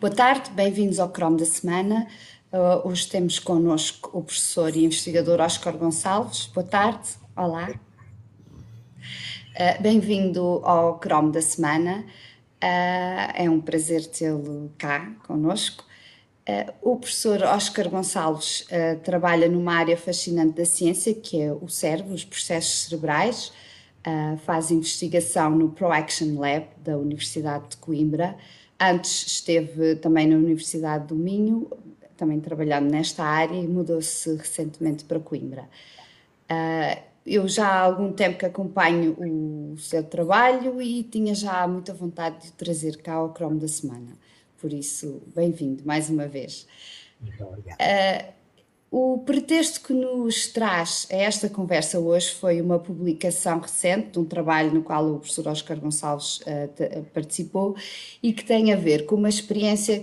Boa tarde, bem-vindos ao Chrome da Semana. Uh, hoje temos connosco o professor e investigador Oscar Gonçalves. Boa tarde, olá. Uh, Bem-vindo ao Chrome da Semana. Uh, é um prazer tê-lo cá connosco. Uh, o professor Oscar Gonçalves uh, trabalha numa área fascinante da ciência, que é o cérebro, os processos cerebrais. Uh, faz investigação no ProAction Lab da Universidade de Coimbra Antes esteve também na Universidade do Minho, também trabalhando nesta área e mudou-se recentemente para Coimbra. Uh, eu já há algum tempo que acompanho o seu trabalho e tinha já muita vontade de o trazer cá ao Chrome da Semana. Por isso, bem-vindo mais uma vez. Muito obrigado. O pretexto que nos traz a esta conversa hoje foi uma publicação recente de um trabalho no qual o professor Oscar Gonçalves uh, participou e que tem a ver com uma experiência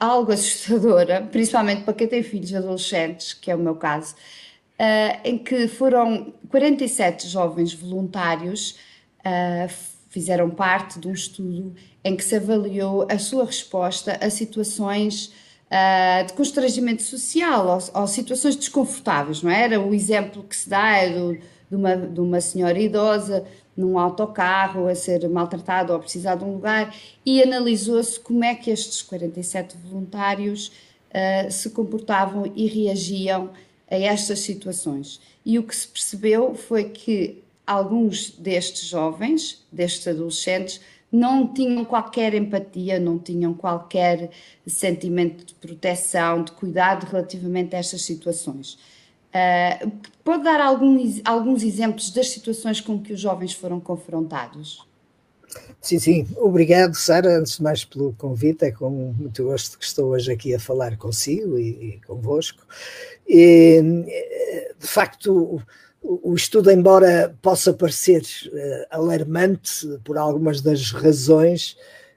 algo assustadora, principalmente para quem tem filhos adolescentes, que é o meu caso, uh, em que foram 47 jovens voluntários uh, fizeram parte de um estudo em que se avaliou a sua resposta a situações uh, de constrangimento social ou, ou, situações desconfortáveis, não é? Era o exemplo que se dá é do, de, uma, de uma senhora idosa num autocarro a ser maltratada ou a precisar de um lugar e analisou-se como é que estes 47 voluntários uh, se comportavam e reagiam a estas situações. E o que se percebeu foi que alguns destes jovens, destes adolescentes, não tinham qualquer empatia, não tinham qualquer sentimento de proteção, de cuidado relativamente a estas situações. Uh, pode dar algum, alguns exemplos das situações com que os jovens foram confrontados? Sim, sim. Obrigado, Sara, antes de mais pelo convite. É com muito gosto que estou hoje aqui a falar consigo e, e convosco. E, de facto, o estudo, embora possa parecer uh, alarmante por algumas das razões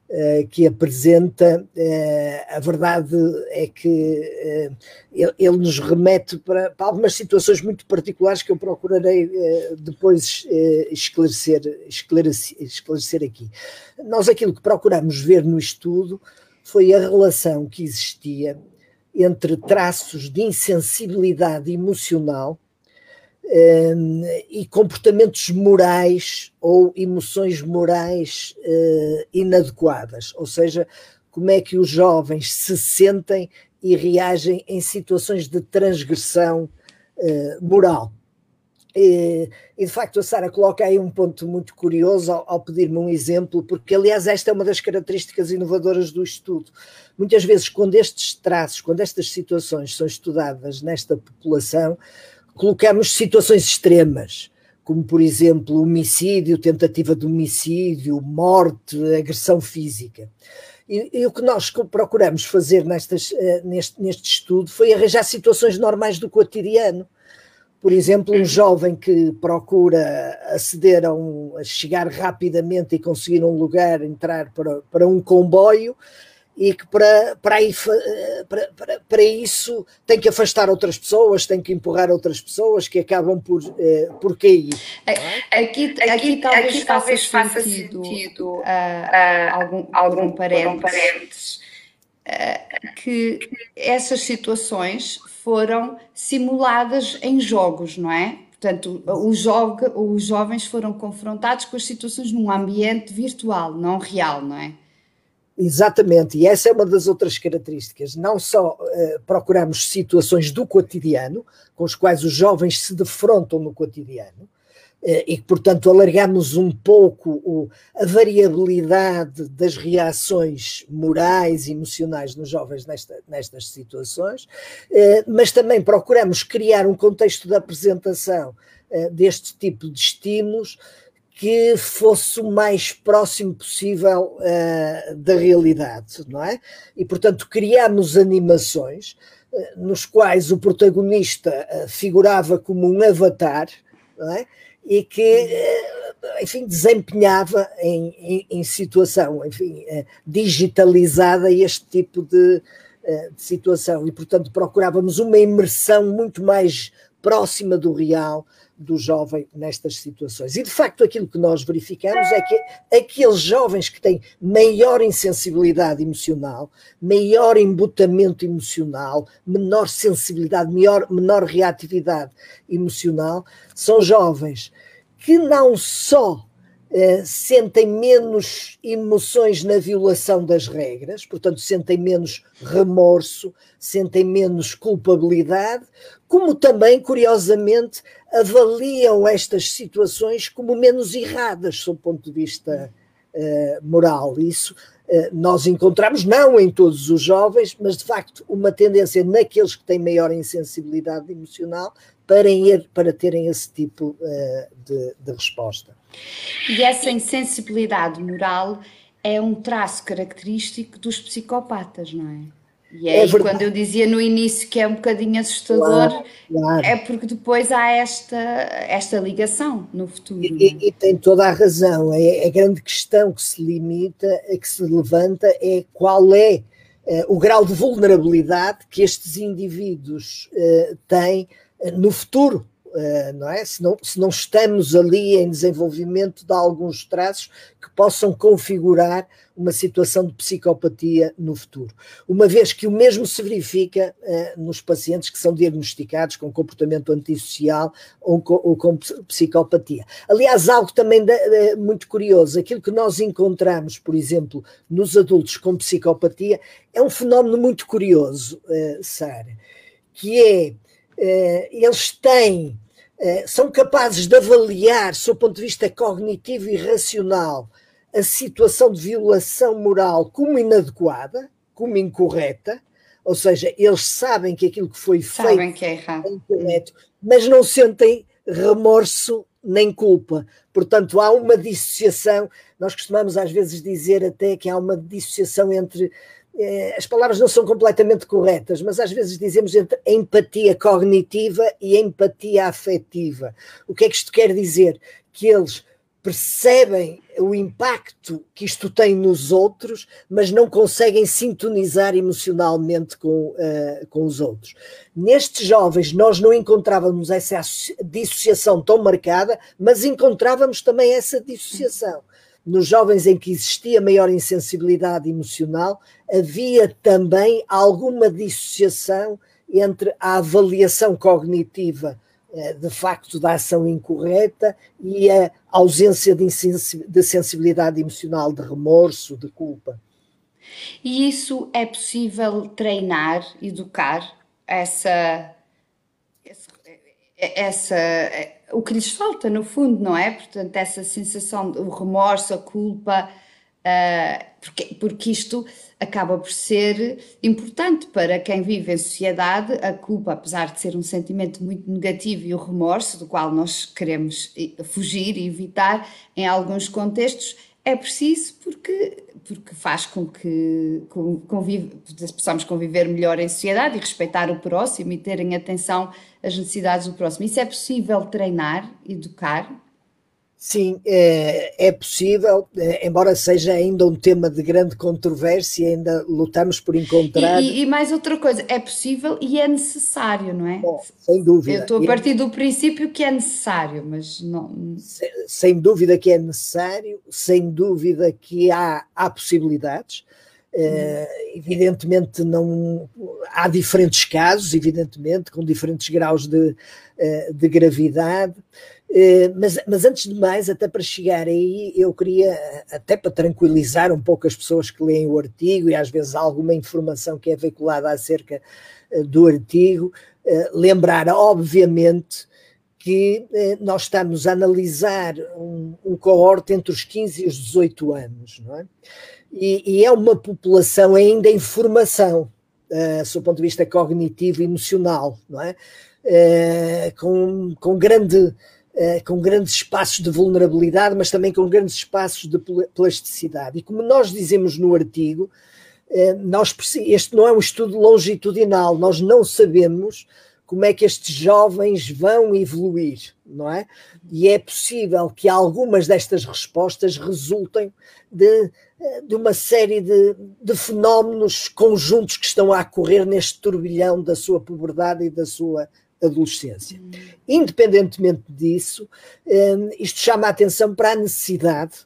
uh, que apresenta, uh, a verdade é que ele, ele, nos remete para, para, algumas situações muito particulares que eu procurarei depois esclarecer, esclarecer, esclarecer aqui. Nós aquilo que procuramos ver no estudo foi a relação que existia entre traços de insensibilidade emocional e comportamentos morais ou emoções morais uh, inadequadas, ou seja, como é que os jovens se sentem e reagem em situações de transgressão uh, moral. E, e, de facto a Sara coloca aí um ponto muito curioso ao, ao pedir-me um exemplo, porque aliás esta é uma das características inovadoras do estudo. Muitas vezes quando estes traços, quando estas situações são estudadas nesta população, colocamos situações extremas, como por exemplo homicídio, tentativa de homicídio, morte, agressão física. E, e o que nós procuramos fazer nestas, eh, neste, neste estudo foi arranjar situações normais do cotidiano. Por exemplo, um jovem que procura aceder a, um, a chegar rapidamente e conseguir um lugar, entrar para, para um comboio, e que para, para, aí, para, para, para, isso tem que afastar outras pessoas, tem que empurrar outras pessoas que acabam por, eh, por cair. É? Aqui, aqui, aqui, talvez, aqui faça talvez faça sentido, sentido uh, uh, algum, algum parênteses, uh, que essas situações foram simuladas em jogos, não é? Portanto, os, jo os jovens foram confrontados com as situações num ambiente virtual, não real, não é? Exatamente, e essa é uma das outras características. Não só uh, procuramos situações do cotidiano, com as quais os jovens se defrontam no cotidiano, uh, e que, portanto, alargamos um pouco a variabilidade das reações morais e emocionais nos jovens nesta, nestas situações, uh, mas também procuramos criar um contexto de apresentação deste tipo de estímulos que fosse o mais próximo possível uh, da realidade, não é? E, portanto, criámos animações uh, nos quais o protagonista uh, figurava como um avatar, não é? E que, enfim, desempenhava em, em, em situação, enfim, digitalizada este tipo de, de situação. E, portanto, procurávamos uma imersão muito mais próxima do real do jovem nestas situações. E de facto, aquilo que nós verificamos é que aqueles jovens que têm maior insensibilidade emocional, maior embutamento emocional, menor sensibilidade, menor, menor reatividade emocional, são jovens que não só eh, sentem menos emoções na violação das regras, portanto, sentem menos remorso, sentem menos culpabilidade, como também, curiosamente, avaliam estas situações como menos erradas, sob o ponto de vista uh, moral. Isso uh, nós encontramos, não em todos os jovens, mas de facto, uma tendência naqueles que têm maior insensibilidade emocional para, ir, para terem esse tipo de, de resposta. E essa insensibilidade moral é um traço característico dos psicopatas, não é? E é, é quando eu dizia no início que é um bocadinho assustador, claro, claro. é porque depois há esta, esta ligação no futuro. E, é? e tem toda a razão. É, a grande questão que se limita, que se levanta, é qual é uh, o grau de vulnerabilidade que estes indivíduos uh, têm no futuro, eh, não é? Se não, se não estamos ali em desenvolvimento de alguns traços que possam configurar uma situação de psicopatia no futuro. Uma vez que o mesmo se verifica uh, nos pacientes que são diagnosticados com comportamento antissocial ou com, ou com psicopatia. Aliás, algo também muito curioso, aquilo que nós encontramos, por exemplo, nos adultos com psicopatia, é um fenómeno muito curioso, uh, Sara, que é eh, eles têm, eh, são capazes de avaliar, sob o ponto de vista cognitivo e racional, a situação de violação moral como inadequada, como incorreta, ou seja, eles sabem que aquilo que foi sabem feito que é, errado. é incorreto, mas não sentem remorso nem culpa. Portanto, há uma dissociação. Nós costumamos às vezes dizer até que há uma dissociação entre as palavras não são completamente corretas, mas às vezes dizemos entre empatia cognitiva e empatia afetiva. O que é que isto quer dizer? Que eles percebem o impacto que isto tem nos outros, mas não conseguem sintonizar emocionalmente com, uh, com os outros. Nestes jovens, nós não encontrávamos essa dissociação tão marcada, mas encontrávamos também essa dissociação nos jovens em que existia maior insensibilidade emocional, havia também alguma dissociação entre a avaliação cognitiva eh, de facto da ação incorreta e a ausência de, de sensibilidade emocional, de remorso, de culpa. E isso é possível treinar, educar essa, essa o que lhes falta, no fundo, não é? Portanto, essa sensação, o remorso, a culpa, uh, porque, porque isto acaba por ser importante para quem vive em sociedade. A culpa, apesar de ser um sentimento muito negativo, e o remorso, do qual nós queremos fugir e evitar em alguns contextos, é preciso porque, porque faz com que convive, possamos conviver melhor em sociedade e respeitar o próximo e terem atenção às necessidades do próximo. Isso é possível treinar, educar? Sim, é, é, possível, é, embora seja ainda um tema de grande controvérsia, ainda lutamos por encontrar. E, e, mais outra coisa, é possível e é necessário, não é? Bom, sem dúvida. Eu estou a partir do princípio que é necessário, mas não. Sem, sem dúvida que é necessário, sem dúvida que há, há possibilidades. Uh, evidentemente não há diferentes casos, evidentemente, com diferentes graus de, uh, de gravidade, uh, mas, mas antes de mais, até para chegar aí, eu queria, até para tranquilizar um pouco as pessoas que leem o artigo e às vezes alguma informação que é veiculada acerca do artigo, lembrar, obviamente, que nós estamos a analisar um, um coorte entre os 15 e os 18 anos, não é? e, e é uma população ainda em formação, uh, ponto de vista cognitivo e emocional, não é? Uh, com, com, grande, uh, com grandes espaços de vulnerabilidade, mas também com grandes espaços de plasticidade. E como nós dizemos no artigo, nós, este não é um estudo longitudinal, nós não sabemos como é que estes jovens vão evoluir, não é? E é possível que algumas destas respostas resultem de de uma série de, de, fenómenos conjuntos que estão a ocorrer neste turbilhão da sua puberdade e da sua adolescência. Independentemente disso, hum, isto chama a atenção para a necessidade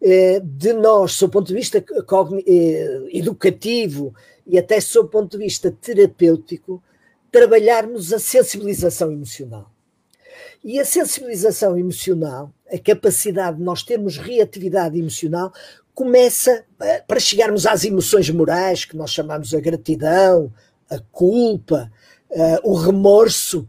eh, de nós, sob o ponto de vista eh, educativo e até sob o ponto de vista terapêutico, trabalharmos a sensibilização emocional. E a sensibilização emocional, a capacidade de nós termos reatividade emocional, começa eh, para chegarmos às emoções morais, que nós chamamos a gratidão, a culpa, o remorso,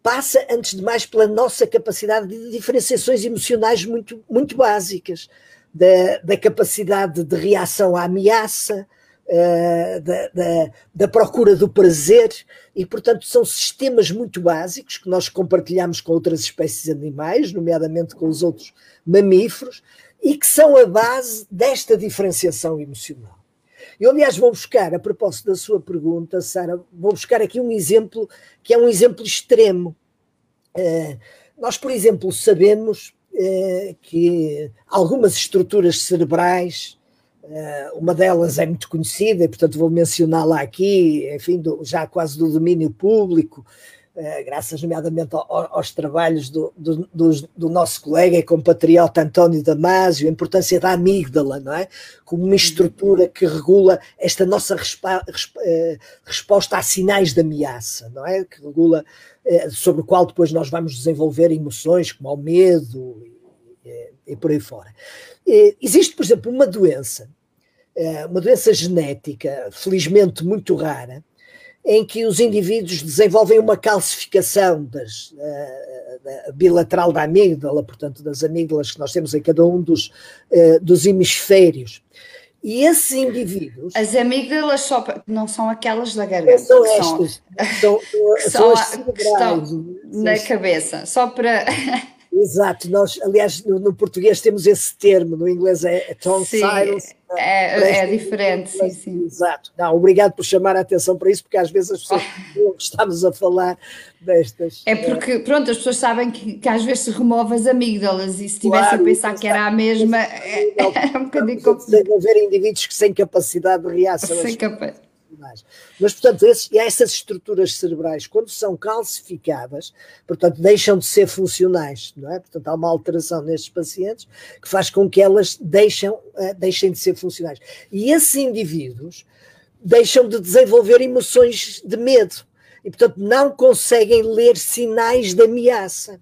passa, antes de mais, pela nossa capacidade de diferenciações emocionais muito, muito básicas. Da, da capacidade de reação à ameaça, uh, da, da, da, procura do prazer, e portanto são sistemas muito básicos que nós compartilhamos com outras espécies animais, nomeadamente com os outros mamíferos, e que são a base desta diferenciação emocional. Eu, aliás, vou buscar, a propósito da sua pergunta, Sara, vou buscar aqui um exemplo que é um exemplo extremo. Uh, nós, por exemplo, sabemos eh, que algumas estruturas cerebrais, eh, uma delas é muito conhecida, e portanto vou mencioná-la aqui, enfim, do, já quase do domínio público, graças nomeadamente aos trabalhos do, do, do, nosso colega e compatriota António Damasio, a importância da amígdala, não é? Como uma estrutura que regula esta nossa respa, resposta a sinais de ameaça, não é? Que regula eh, sobre o qual depois nós vamos desenvolver emoções como o medo e, e por aí fora. Existe, por exemplo, uma doença, eh, uma doença genética, felizmente muito rara, em que os indivíduos desenvolvem uma calcificação das, da bilateral da amígdala, portanto, das amígdalas que nós temos em cada um dos, dos hemisférios. E esses indivíduos. As amígdalas só, não são aquelas da garganta. São estas. São, são, são as cerebrais. na cabeça. Só para. Exato, nós, aliás, no, no, português temos esse termo, no inglês é tonsilles. É, é diferente, sim, sim. Exato. Não, obrigado por chamar a atenção para isso, porque às vezes as pessoas não estamos a falar destas. É porque, pronto, as pessoas sabem que, que às vezes se remove as amígdalas e se estivesse claro, a pensar que era a mesma, é, um bocadinho complicado. haver indivíduos que sem capacidade de reação. Sem capacidade mais. Mas, portanto, esses, essas estruturas cerebrais, quando são calcificadas, portanto, deixam de ser funcionais, não é? Portanto, há uma alteração nestes pacientes que faz com que elas deixam, uh, deixem de ser funcionais. E esses indivíduos deixam de desenvolver emoções de medo e, portanto, não conseguem ler sinais de ameaça.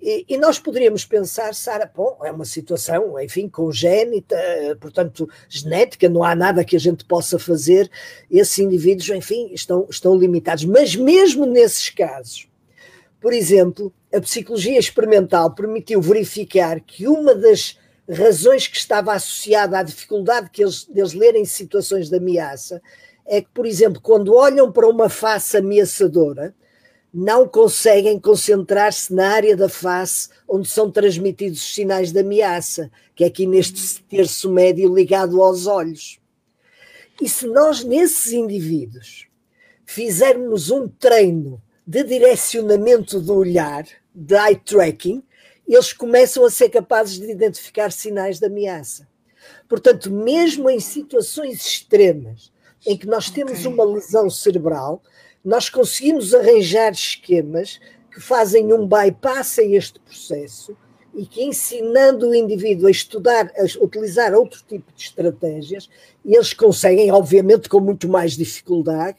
E, e, nós poderíamos pensar, Sara, bom, é uma situação, enfim, congénita, portanto, genética, não há nada que a gente possa fazer, esses indivíduos, enfim, estão, estão limitados. Mas mesmo nesses casos, por exemplo, a psicologia experimental permitiu verificar que uma das razões que estava associada à dificuldade que eles, deles lerem situações de ameaça é que, por exemplo, quando olham para uma face ameaçadora, não conseguem concentrar-se na área da face onde são transmitidos os sinais de ameaça, que é aqui neste terço médio ligado aos olhos. E se nós, nesses indivíduos, fizermos um treino de direcionamento do olhar, de eye tracking, eles começam a ser capazes de identificar sinais de ameaça. Portanto, mesmo em situações extremas, em que nós temos uma lesão cerebral, nós conseguimos arranjar esquemas que fazem um bypass a este processo e que ensinando o indivíduo a estudar, a utilizar outro tipo de estratégias, eles conseguem, obviamente com muito mais dificuldade,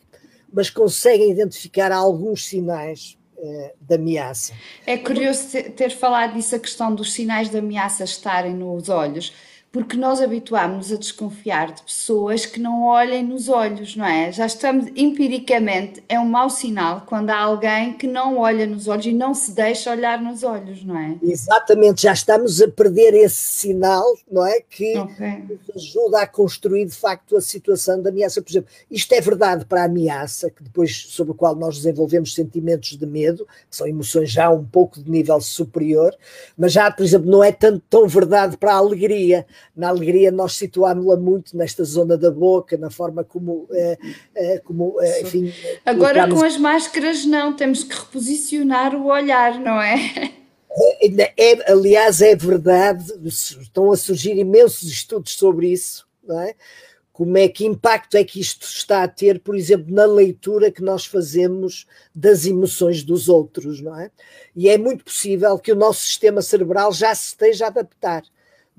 mas conseguem identificar alguns sinais eh, de ameaça. É curioso ter falado disso, a questão dos sinais de ameaça estarem nos olhos, porque nós habituámos a desconfiar de pessoas que não olhem nos olhos, não é? Já estamos empiricamente, é um mau sinal quando há alguém que não olha nos olhos e não se deixa olhar nos olhos, não é? Exatamente, já estamos a perder esse sinal, não é? Que okay. nos ajuda a construir de facto a situação da ameaça. Por exemplo, isto é verdade para a ameaça, que depois sobre o qual nós desenvolvemos sentimentos de medo, que são emoções já um pouco de nível superior, mas já, por exemplo, não é tanto tão verdade para a alegria na alegria nós situámos-la muito nesta zona da boca, na forma como, é, é, como é, enfim... Agora colocamos... com as máscaras não, temos que reposicionar o olhar, não é? é? aliás, é verdade, estão a surgir imensos estudos sobre isso, não é? como é que impacto é que isto está a ter, por exemplo, na leitura que nós fazemos das emoções dos outros, não é? E é muito possível que o nosso sistema cerebral já se esteja a adaptar,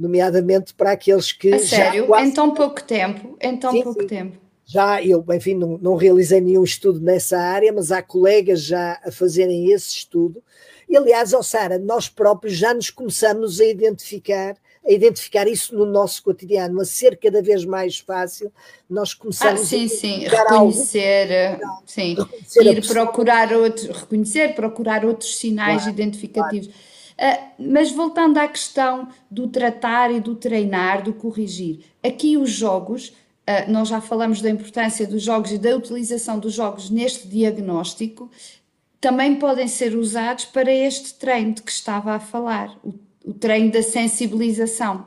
nomeadamente para aqueles que. A sério? Quase... Em tão pouco tempo? Em tão sim, pouco sim. tempo. Já eu, enfim, não, não realizei nenhum estudo nessa área, mas há colegas já a fazerem esse estudo. E, aliás, ó Sara, nós próprios já nos começamos a identificar a identificar isso no nosso cotidiano, a ser cada vez mais fácil, nós começamos ah, sim, a sim, reconhecer, algo, sim, reconhecer ir procurar outros, reconhecer, procurar outros sinais claro, identificativos. Claro. Uh, mas voltando à questão do tratar e do treinar, do corrigir, aqui os jogos, uh, nós já falamos da importância dos jogos e da utilização dos jogos neste diagnóstico, também podem ser usados para este treino de que estava a falar, o o treino da sensibilização.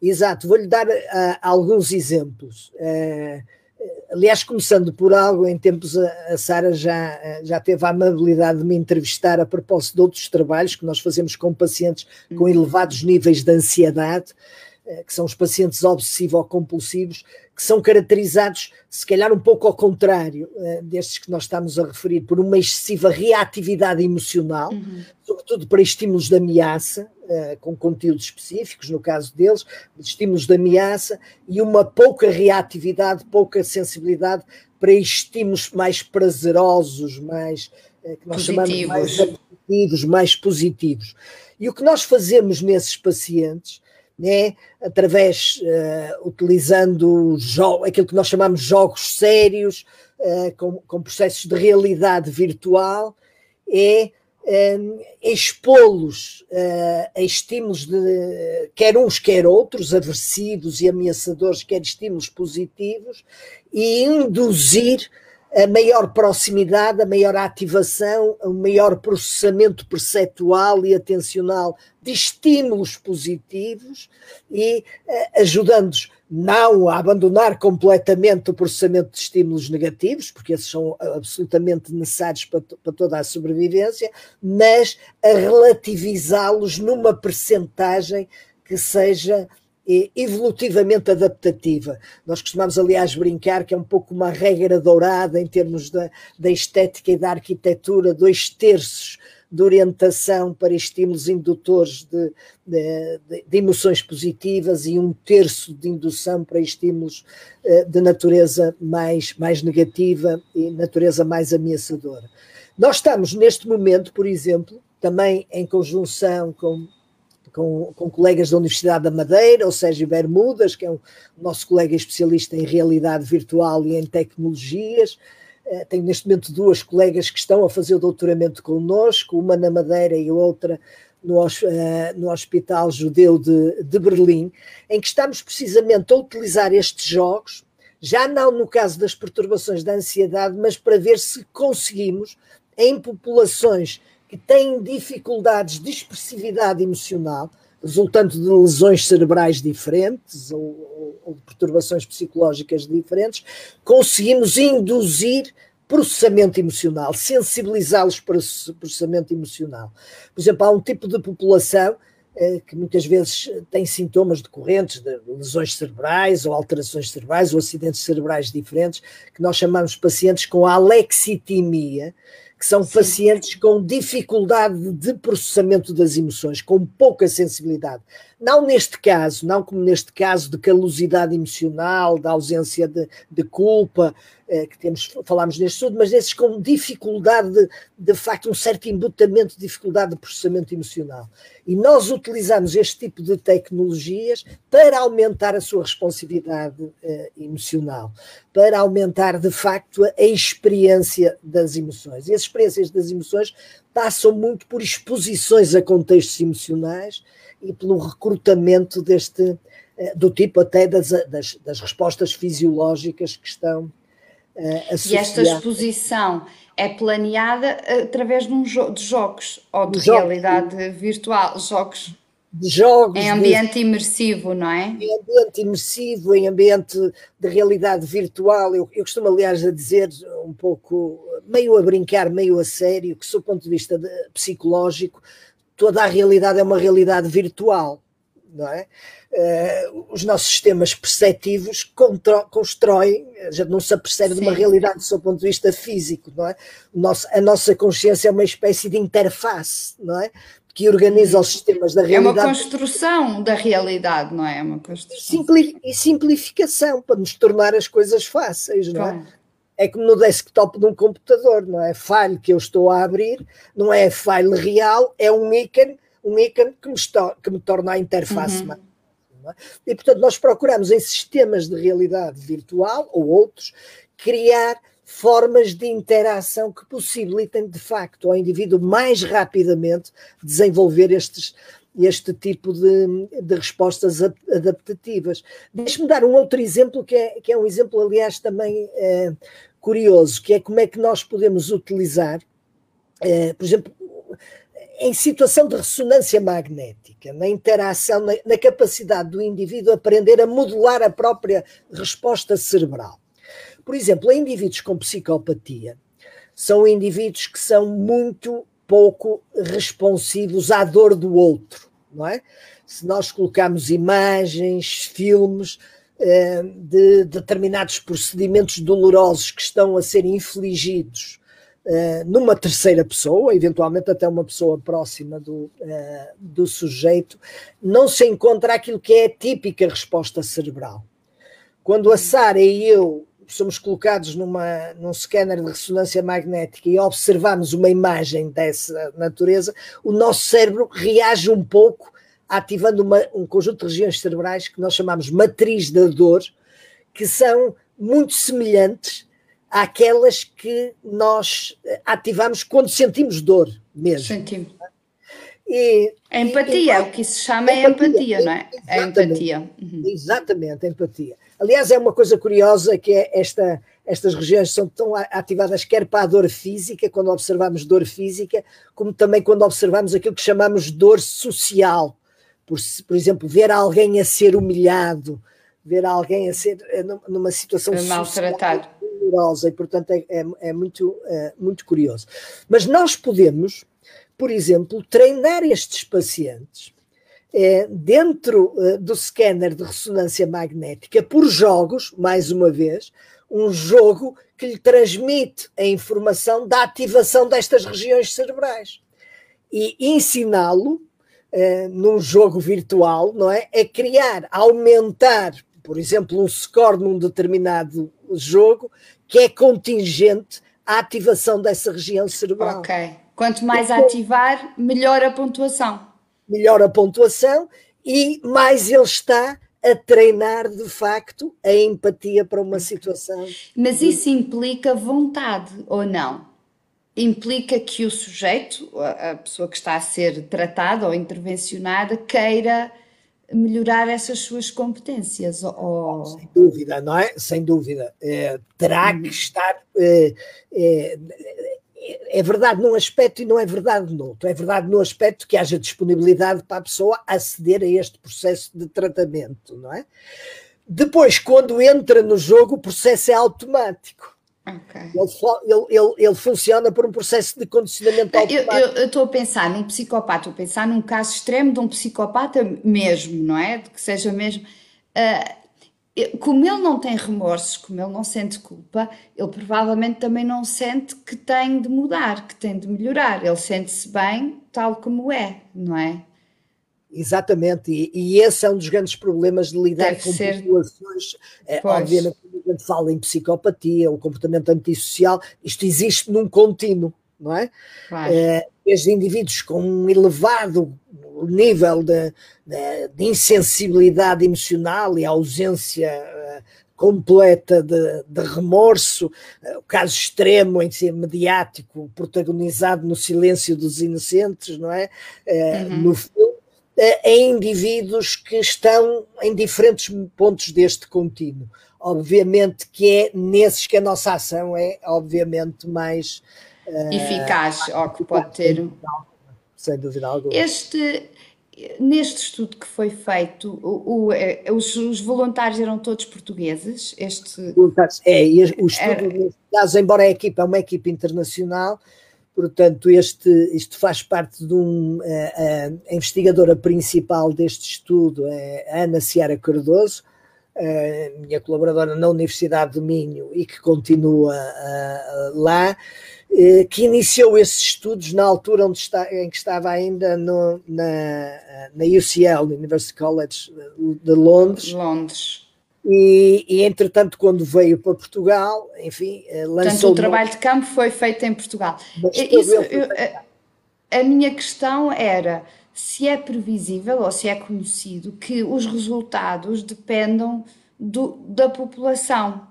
Exato, vou-lhe dar uh, alguns exemplos. Uh, aliás, começando por algo, em tempos a, Sara já, já teve a amabilidade de me entrevistar a propósito de outros trabalhos que nós fazemos com pacientes com uhum. elevados níveis de ansiedade, que são os pacientes obsessivo-compulsivos, que são caracterizados, se calhar um pouco ao contrário uh, destes que nós estamos a referir, por uma excessiva reatividade emocional, uhum. sobretudo para estímulos de ameaça, uh, com conteúdos específicos, no caso deles, estímulos de ameaça, e uma pouca reatividade, pouca sensibilidade para estímulos mais prazerosos, mais que nós positivos. chamamos mais apetitivos, mais positivos. E o que nós fazemos nesses pacientes né, através, uh, utilizando aquilo que nós chamamos jogos sérios, uh, com, com, processos de realidade virtual, é um, eh, expô-los uh, a estímulos de quer uns, quer outros, aversivos e ameaçadores, quer estímulos positivos, e induzir a maior proximidade, a maior ativação, o maior processamento perceptual e atencional de estímulos positivos e uh, ajudando-os não a abandonar completamente o processamento de estímulos negativos, porque esses são absolutamente necessários para, para toda a sobrevivência, mas a relativizá-los numa percentagem que seja evolutivamente adaptativa. Nós costumamos, aliás, brincar que é um pouco uma regra dourada em termos da, da estética e da arquitetura, dois terços de orientação para estímulos indutores de, de, de, emoções positivas e um terço de indução para estímulos eh, de natureza mais, mais negativa e natureza mais ameaçadora. Nós estamos neste momento, por exemplo, também em conjunção com com, com, colegas da Universidade da Madeira, o Sérgio Bermudas, que é um nosso colega especialista em realidade virtual e em tecnologias. Uh, tenho neste momento duas colegas que estão a fazer o doutoramento connosco, uma na Madeira e outra no, uh, no Hospital Judeu de, de Berlim, em que estamos precisamente a utilizar estes jogos, já não no caso das perturbações da ansiedade, mas para ver se conseguimos, em populações que têm dificuldades de expressividade emocional, resultante de lesões cerebrais diferentes ou, ou, ou perturbações psicológicas diferentes, conseguimos induzir processamento emocional, sensibilizá-los para processamento emocional. Por exemplo, há um tipo de população eh, que muitas vezes tem sintomas decorrentes de lesões cerebrais ou alterações cerebrais ou acidentes cerebrais diferentes, que nós chamamos pacientes com alexitimia, que são Sim. pacientes com dificuldade de processamento das emoções, com pouca sensibilidade. Não neste caso, não como neste caso de calosidade emocional, da ausência de, de culpa, eh, que temos, falámos neste estudo, mas esses com dificuldade, de, de facto, um certo embutamento, dificuldade de processamento emocional. E nós utilizamos este tipo de tecnologias para aumentar a sua responsividade eh, emocional, para aumentar, de facto, a, a experiência das emoções. E as experiências das emoções passam muito por exposições a contextos emocionais e pelo recrutamento deste, eh, do tipo até das, das, das respostas fisiológicas que estão Uh, e esta exposição é planeada através de, um jo de jogos ou de, de realidade virtual, jogos. De jogos. Em ambiente de, imersivo, não é? Em ambiente imersivo, em ambiente de realidade virtual. Eu, eu costumo, aliás, a dizer um pouco, meio a brincar, meio a sério, que, do ponto de vista de, psicológico, toda a realidade é uma realidade virtual não é? Uh, os nossos sistemas perceptivos constroem, a gente não se apercebe Sim. de uma realidade do seu ponto de vista físico, não é? Nosso, a nossa consciência é uma espécie de interface, não é? Que organiza os sistemas da realidade. É uma construção da realidade, não é? É uma construção. E simplificação, para nos tornar as coisas fáceis, não é? É como no desktop de um computador, não é? File que eu estou a abrir, não é file real, é um ícone um ícone que me, que me torna a interface uhum. É? E, portanto, nós procuramos em sistemas de realidade virtual ou outros criar formas de interação que possibilitem, de facto, ao indivíduo mais rapidamente desenvolver estes, este tipo de, de respostas adaptativas. Deixe-me dar um outro exemplo, que é, que é um exemplo, aliás, também é, curioso, que é como é que nós podemos utilizar, é, por exemplo, em situação de ressonância magnética, na interação, na, na, capacidade do indivíduo aprender a modular a própria resposta cerebral. Por exemplo, em indivíduos com psicopatia, são indivíduos que são muito pouco responsivos à dor do outro, não é? Se nós colocarmos imagens, filmes eh, de determinados procedimentos dolorosos que estão a ser infligidos Uh, numa terceira pessoa, eventualmente até uma pessoa próxima do, uh, do sujeito, não se encontra aquilo que é a típica resposta cerebral. Quando a Sara e eu somos colocados numa, num scanner de ressonância magnética e observamos uma imagem dessa natureza, o nosso cérebro reage um pouco, ativando uma, um conjunto de regiões cerebrais que nós chamamos matriz da dor, que são muito semelhantes àquelas que nós ativamos quando sentimos dor mesmo. Sentimos. E, a empatia, e, o que se chama é empatia, não é? A empatia. Uhum. Exatamente, a empatia. Aliás, é uma coisa curiosa que é esta, estas regiões são tão ativadas quer para a dor física, quando observamos dor física, como também quando observamos aquilo que chamamos dor social. Por, por exemplo, ver alguém a ser humilhado, ver alguém a ser eh, numa situação maltratado dolorosa e, portanto, é, é, é muito, é, muito curioso. Mas nós podemos, por exemplo, treinar estes pacientes dentro é, do scanner de ressonância magnética por jogos, mais uma vez, um jogo que lhe transmite a informação da ativação destas regiões cerebrais e ensiná-lo é, num jogo virtual, não é? A criar, a aumentar, por exemplo, um score num determinado jogo que é contingente à ativação dessa região cerebral. Ok. Quanto mais ativar, melhor a pontuação. Melhor a pontuação e mais ele está a treinar de facto a empatia para uma situação. Mas isso implica vontade ou não? Implica que o sujeito, a pessoa que está a ser tratada ou intervencionada, queira melhorar essas suas competências? Ou... Sem dúvida, não é? Sem dúvida. É, terá que estar. É, é, é, verdade num aspecto e não é verdade no outro. É verdade no aspecto que haja disponibilidade para a pessoa aceder a este processo de tratamento, não é? Depois, quando entra no jogo, o processo é automático. Okay. Ele, ele, ele, funciona por um processo de condicionamento automático. Eu estou a pensar num psicopata, estou a pensar num caso extremo de um psicopata mesmo, não é? De que seja mesmo. Uh, como ele não tem remorsos, como ele não sente culpa, ele provavelmente também não sente que tem de mudar, que tem de melhorar. Ele sente-se bem tal como é, não é? Exatamente, e, e, esse é um dos grandes problemas de lidar Deve com ser... populações. É, obviamente, quando a gente fala em psicopatia, o comportamento antissocial, isto existe num contínuo, não é? Claro. É, desde indivíduos com um elevado nível de, de, de insensibilidade emocional e ausência uh, completa de, de remorso, uh, o caso extremo em ser mediático, protagonizado no silêncio dos inocentes, não é? Uh, uhum. No filme em indivíduos que estão em diferentes pontos deste contínuo. Obviamente que é nesses que a nossa ação é, obviamente, mais eficaz, mais ou que pode ter. Sem dúvida alguma. Este, neste estudo que foi feito, o, o, é, os, os, voluntários eram todos portugueses? Este... É, o estudo, neste caso, embora a equipa é uma equipa internacional, Portanto, este, isto faz parte de um. A, a investigadora principal deste estudo é a Ana Ciara Cardoso, minha colaboradora na Universidade do Minho e que continua lá, que iniciou esses estudos na altura onde está, em que estava ainda no, na, na UCL, University College de Londres. Londres. E, e, entretanto, quando veio para Portugal, enfim, eh, lançou. Portanto, o trabalho de campo foi feito em Portugal. Isso, eu, a, a minha questão era se é previsível ou se é conhecido que os resultados dependam do, da população.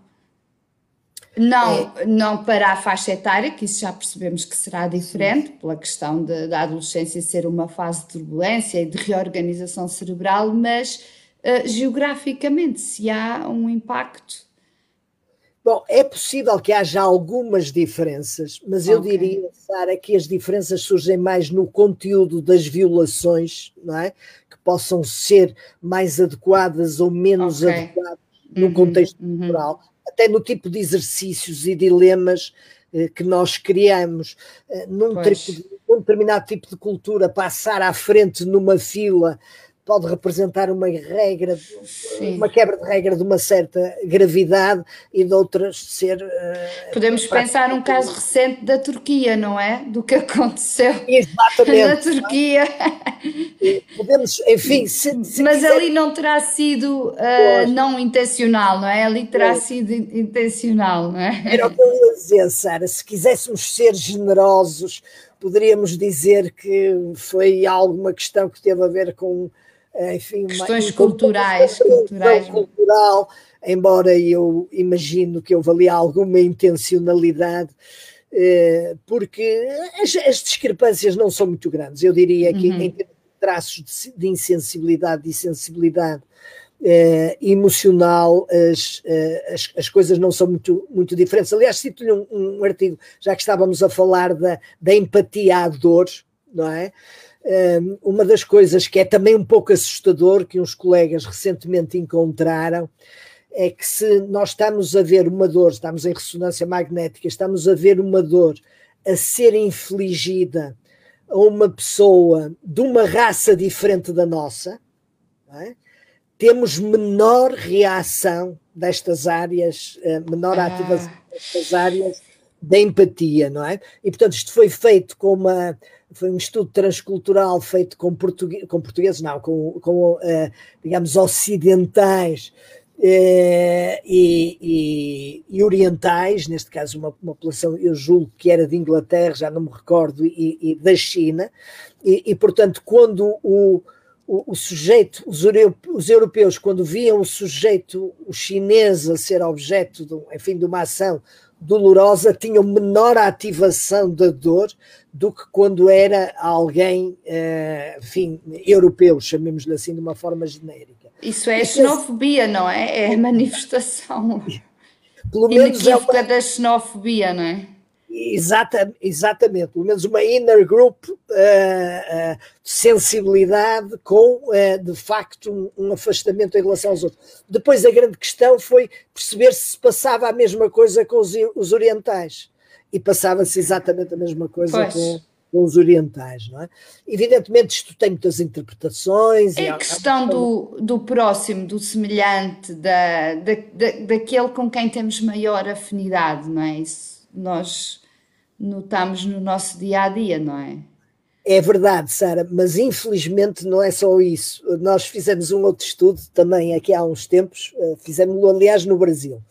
Não, é. não para a faixa etária, que isso já percebemos que será diferente, Sim. pela questão de, da adolescência ser uma fase de turbulência e de reorganização cerebral, mas uh, geograficamente, se há um impacto Bom, é possível que haja algumas diferenças, mas eu okay. diria, Sara, que as diferenças surgem mais no conteúdo das violações, não é? Que possam ser mais adequadas ou menos okay. adequadas no uhum, contexto uhum. cultural, até no tipo de exercícios e dilemas eh, que nós criamos. Eh, num, tipo num determinado tipo de cultura, passar à frente numa fila pode representar uma regra, Sim. uma quebra de regra de uma certa gravidade e de outras ser. Uh, Podemos pensar num caso recente da Turquia, não é? Do que aconteceu Exatamente, na Turquia. Podemos, enfim. Se, se Mas quiser... ali não terá sido uh, não intencional, não é? Ali terá sido intencional, não é? Era o que eu ia dizer, Sara. Se quiséssemos ser generosos, poderíamos dizer que foi alguma questão que teve a ver com eh, enfim, questões uma, culturais, culturais. cultural, embora eu imagino que houve ali alguma intencionalidade, eh, porque as, as discrepâncias não são muito grandes. Eu diria que uhum. em termos de traços de, de insensibilidade e sensibilidade eh, emocional, as, as, as, coisas não são muito, muito diferentes. Aliás, cito-lhe um, um, artigo, já que estávamos a falar da, da empatia à dor, não é? Uma das coisas que é também um pouco assustador, que uns colegas recentemente encontraram, é que se nós estamos a ver uma dor, estamos em ressonância magnética, estamos a ver uma dor a ser infligida a uma pessoa de uma raça diferente da nossa, é? temos menor reação destas áreas, eh, menor ah. ativação destas áreas da empatia, não é? E portanto isto foi feito com uma foi um estudo transcultural feito com, português, com portugueses, não, com, com uh, digamos, ocidentais uh, e, e, e, orientais, neste caso uma, uma, população, eu julgo que era de Inglaterra, já não me recordo, e, e da China, e, portanto, quando o, o, o sujeito, os, os, europeus, quando viam o sujeito, o chinês, a ser objeto de, enfim, de uma ação dolorosa tinham menor ativação da dor do que quando era alguém, uh, enfim, europeu, chamemos-lhe assim de uma forma genérica. Isso é xenofobia, não é? É a manifestação Pelo menos é uma... da xenofobia, não é? Exata, exatamente, pelo menos uma inner group uh, uh, sensibilidade com, uh, de facto, um, um, afastamento em relação aos outros. Depois a grande questão foi perceber se passava a mesma coisa com os, os orientais. E passava-se exatamente a mesma coisa com, com, os orientais, não é? Evidentemente isto tem muitas interpretações. É a questão do, do próximo, do semelhante, da, da, da, daquele com quem temos maior afinidade, não é? Isso nós notamos no nosso dia a dia, não é? É verdade, Sara, mas infelizmente não é só isso. Nós fizemos um outro estudo também aqui há uns tempos, eh, fizemos-lo aliás no Brasil,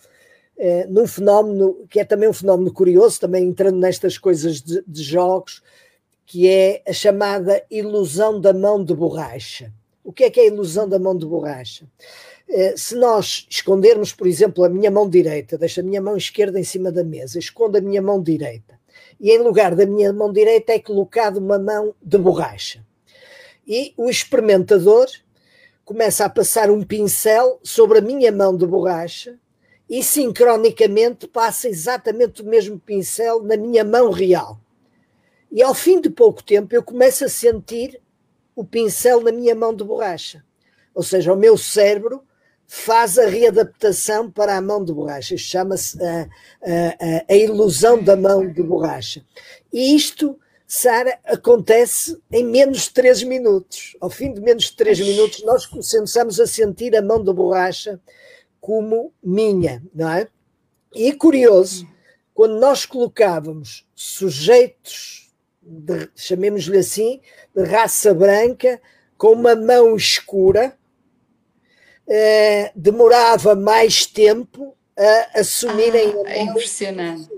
eh, num fenómeno que é também um fenómeno curioso, também entrando nestas coisas de, de jogos, que é a chamada ilusão da mão de borracha. O que é que é a ilusão da mão de borracha? Eh, se nós escondermos, por exemplo, a minha mão direita, deixo a minha mão esquerda em cima da mesa, escondo a minha mão direita, e em lugar da minha mão direita é colocado uma mão de borracha. E o experimentador começa a passar um pincel sobre a minha mão de borracha e sincronicamente passa exatamente o mesmo pincel na minha mão real. E ao fim de pouco tempo eu começo a sentir o pincel na minha mão de borracha. Ou seja, o meu cérebro faz a readaptação para a mão de borracha. Chama-se a, a, a, ilusão da mão de borracha. E isto, Sara, acontece em menos de 3 minutos. Ao fim de menos de 3 minutos, nós começamos a sentir a mão de borracha como minha, não é? E é curioso, quando nós colocávamos sujeitos, chamemos-lhe assim, de raça branca, com uma mão escura, eh, demorava mais tempo a assumirem ah, a mão. É impressionante.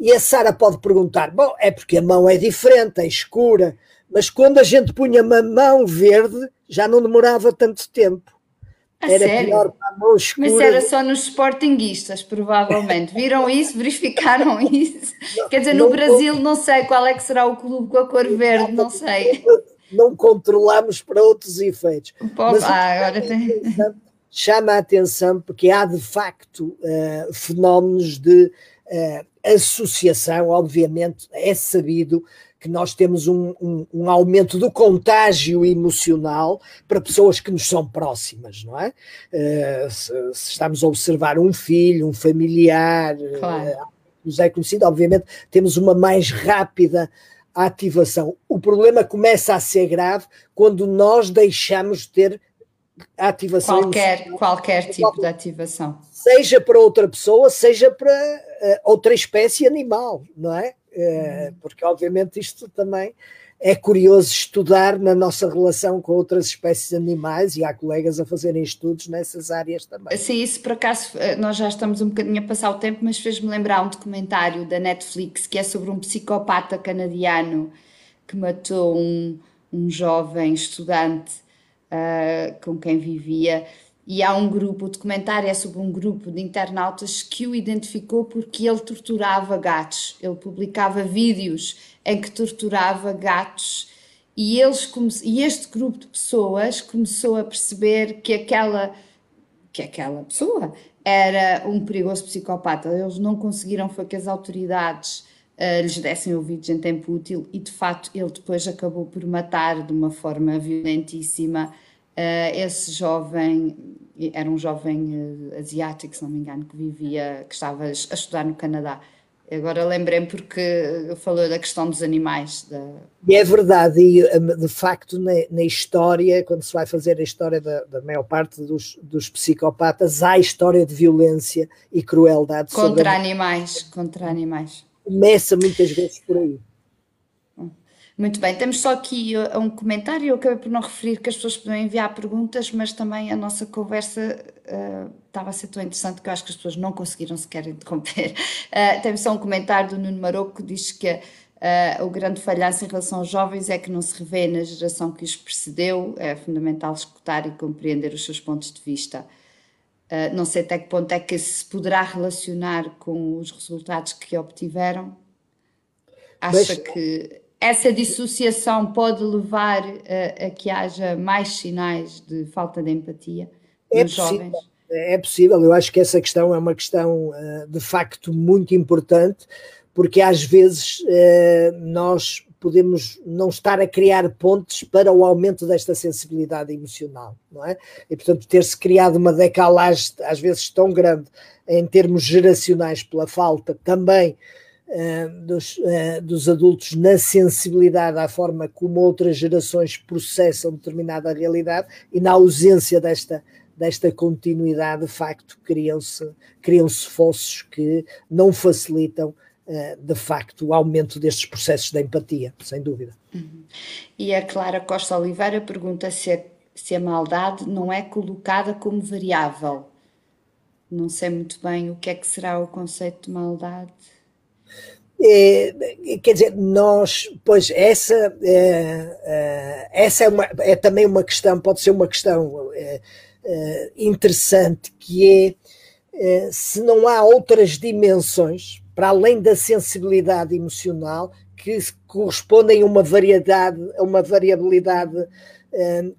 E a Sara pode perguntar: bom, é porque a mão é diferente, é escura, mas quando a gente punha uma mão verde, já não demorava tanto tempo. A era sério? pior para a mão escura. Mas era só nos sportinguistas, provavelmente. Viram isso? Verificaram isso? Não, Quer dizer, no Brasil, não sei qual é que será o clube com a cor verde, não sei não controlamos para outros efeitos. Mas ah, agora tem... chama a atenção porque há de facto uh, fenómenos de uh, associação, obviamente, é sabido que nós temos um, um, um, aumento do contágio emocional para pessoas que nos são próximas, não é? Uh, se, se, estamos a observar um filho, um familiar, claro. uh, nos é conhecido, obviamente temos uma mais rápida a ativação. O problema começa a ser grave quando nós deixamos de ter a ativação. Qualquer, qualquer tipo de ativação. Seja para outra pessoa, seja para uh, outra espécie animal, não é? Uh, porque, obviamente, isto também é curioso estudar na nossa relação com outras espécies animais e há colegas a fazerem estudos nessas áreas também. Sim, isso por acaso eh, nós já estamos um bocadinho a passar o tempo, mas fez-me lembrar um documentário da Netflix que é sobre um psicopata canadiano que matou um, um jovem estudante uh, com quem vivia e há um grupo, o documentário é sobre um grupo de internautas que o identificou porque ele torturava gatos. Ele publicava vídeos em que torturava gatos e, eles, e este grupo de pessoas começou a perceber que aquela, que aquela pessoa era um perigoso psicopata. Eles não conseguiram foi que as autoridades uh, lhes dessem ouvidos em tempo útil e de facto ele depois acabou por matar de uma forma violentíssima Uh, esse jovem era um jovem uh, asiático, se não me engano, que vivia, que estava a estudar no Canadá. Agora lembrei-me porque falou da questão dos animais. Da... E é verdade, e de facto na, na, história, quando se vai fazer a história da, da maior parte dos, dos, psicopatas, há história de violência e crueldade. Contra animais, contra animais. Começa muitas vezes por aí. Muito bem, temos só aqui uh, um comentário. Eu acabei por não referir que as pessoas podem enviar perguntas, mas também a nossa conversa uh, estava a ser tão interessante que eu acho que as pessoas não conseguiram sequer interromper. Uh, temos só um comentário do Nuno Maroco que diz que uh, o grande falhanço em relação aos jovens é que não se revê na geração que os precedeu. É fundamental escutar e compreender os seus pontos de vista. Uh, não sei até que ponto é que se poderá relacionar com os resultados que obtiveram. Acha Mas... que essa dissociação pode levar a, a, que haja mais sinais de falta de empatia é nos possível, jovens? É possível, eu acho que essa questão é uma questão eh, de facto muito importante, porque às vezes eh, nós podemos não estar a criar pontes para o aumento desta sensibilidade emocional, não é? E portanto ter-se criado uma decalagem às vezes tão grande em termos geracionais pela falta também eh, dos, uh, dos adultos na sensibilidade à forma como outras gerações processam determinada realidade e na ausência desta, desta continuidade, de facto, criam-se criam fossos que não facilitam, uh, de facto, o aumento destes processos de empatia, sem dúvida. Uhum. E a Clara Costa Oliveira pergunta se a, se a maldade não é colocada como variável. Não sei muito bem o que é que será o conceito de maldade. É, quer dizer, nós, pois essa, é, é, essa é, uma, é também uma questão, pode ser uma questão interessante, que é, se não há outras dimensões, para além da sensibilidade emocional, que correspondem a uma variedade, a uma variabilidade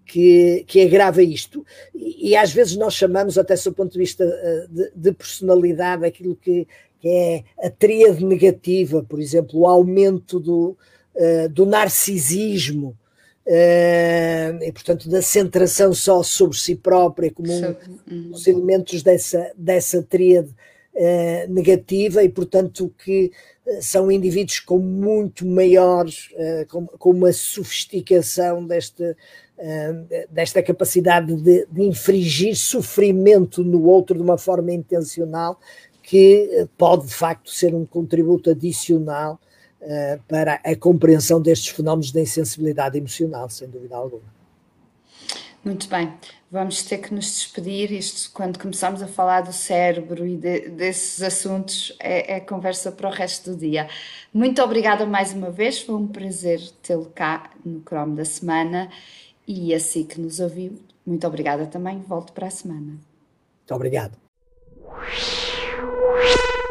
que, que agrava isto. E, e, às vezes nós chamamos, até do ponto de vista de, de personalidade, aquilo que que é a tríade negativa, por exemplo, o aumento do, uh, do narcisismo, e, portanto, da centração só sobre si própria, como um, os elementos dessa, dessa tríade negativa, e, portanto, que são indivíduos com muito maiores, com, com uma sofisticação desta, desta capacidade de, de infringir sofrimento no outro de uma forma intencional, que pode de facto ser um contributo adicional uh, para a compreensão destes fenómenos da insensibilidade emocional, sem dúvida alguma. Muito bem, vamos ter que nos despedir. Isto, quando começamos a falar do cérebro e de, desses assuntos, é, é, conversa para o resto do dia. Muito obrigada mais uma vez, foi um prazer tê-lo cá no Chrome da semana e assim que nos ouviu, muito obrigada também. Volto para a semana. Muito obrigado. Thank you.